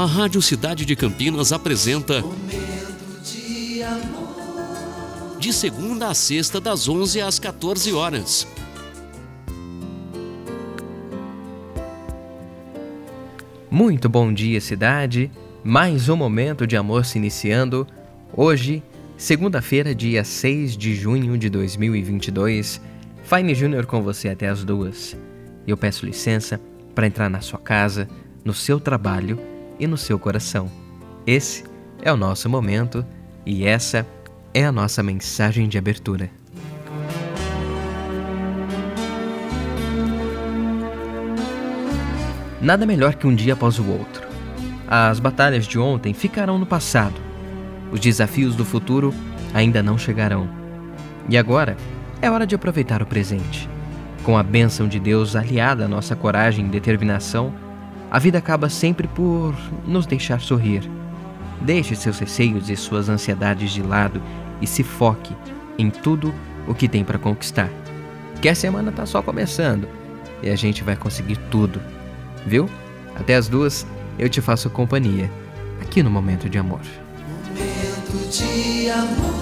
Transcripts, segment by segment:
A Rádio Cidade de Campinas apresenta Momento de amor. De segunda a sexta, das 11 às 14 horas. Muito bom dia, cidade. Mais um momento de amor se iniciando. Hoje, segunda-feira, dia 6 de junho de 2022. Fine Júnior com você até as duas. Eu peço licença para entrar na sua casa, no seu trabalho e no seu coração. Esse é o nosso momento e essa é a nossa mensagem de abertura. Nada melhor que um dia após o outro. As batalhas de ontem ficarão no passado. Os desafios do futuro ainda não chegarão. E agora é hora de aproveitar o presente. Com a bênção de Deus aliada à nossa coragem e determinação, a vida acaba sempre por nos deixar sorrir. Deixe seus receios e suas ansiedades de lado e se foque em tudo o que tem para conquistar. Que a semana está só começando e a gente vai conseguir tudo viu? Até as duas eu te faço companhia, aqui no Momento de Amor. Momento de amor.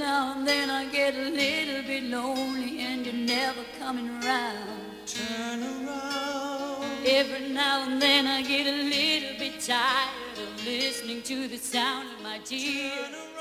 Now and then I get a little bit lonely and you're never coming around. Turn around. Every now and then I get a little bit tired of listening to the sound of my tears.